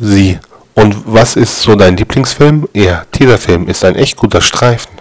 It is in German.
Sie. Und was ist so dein Lieblingsfilm? Ja, Film ist ein echt guter Streifen.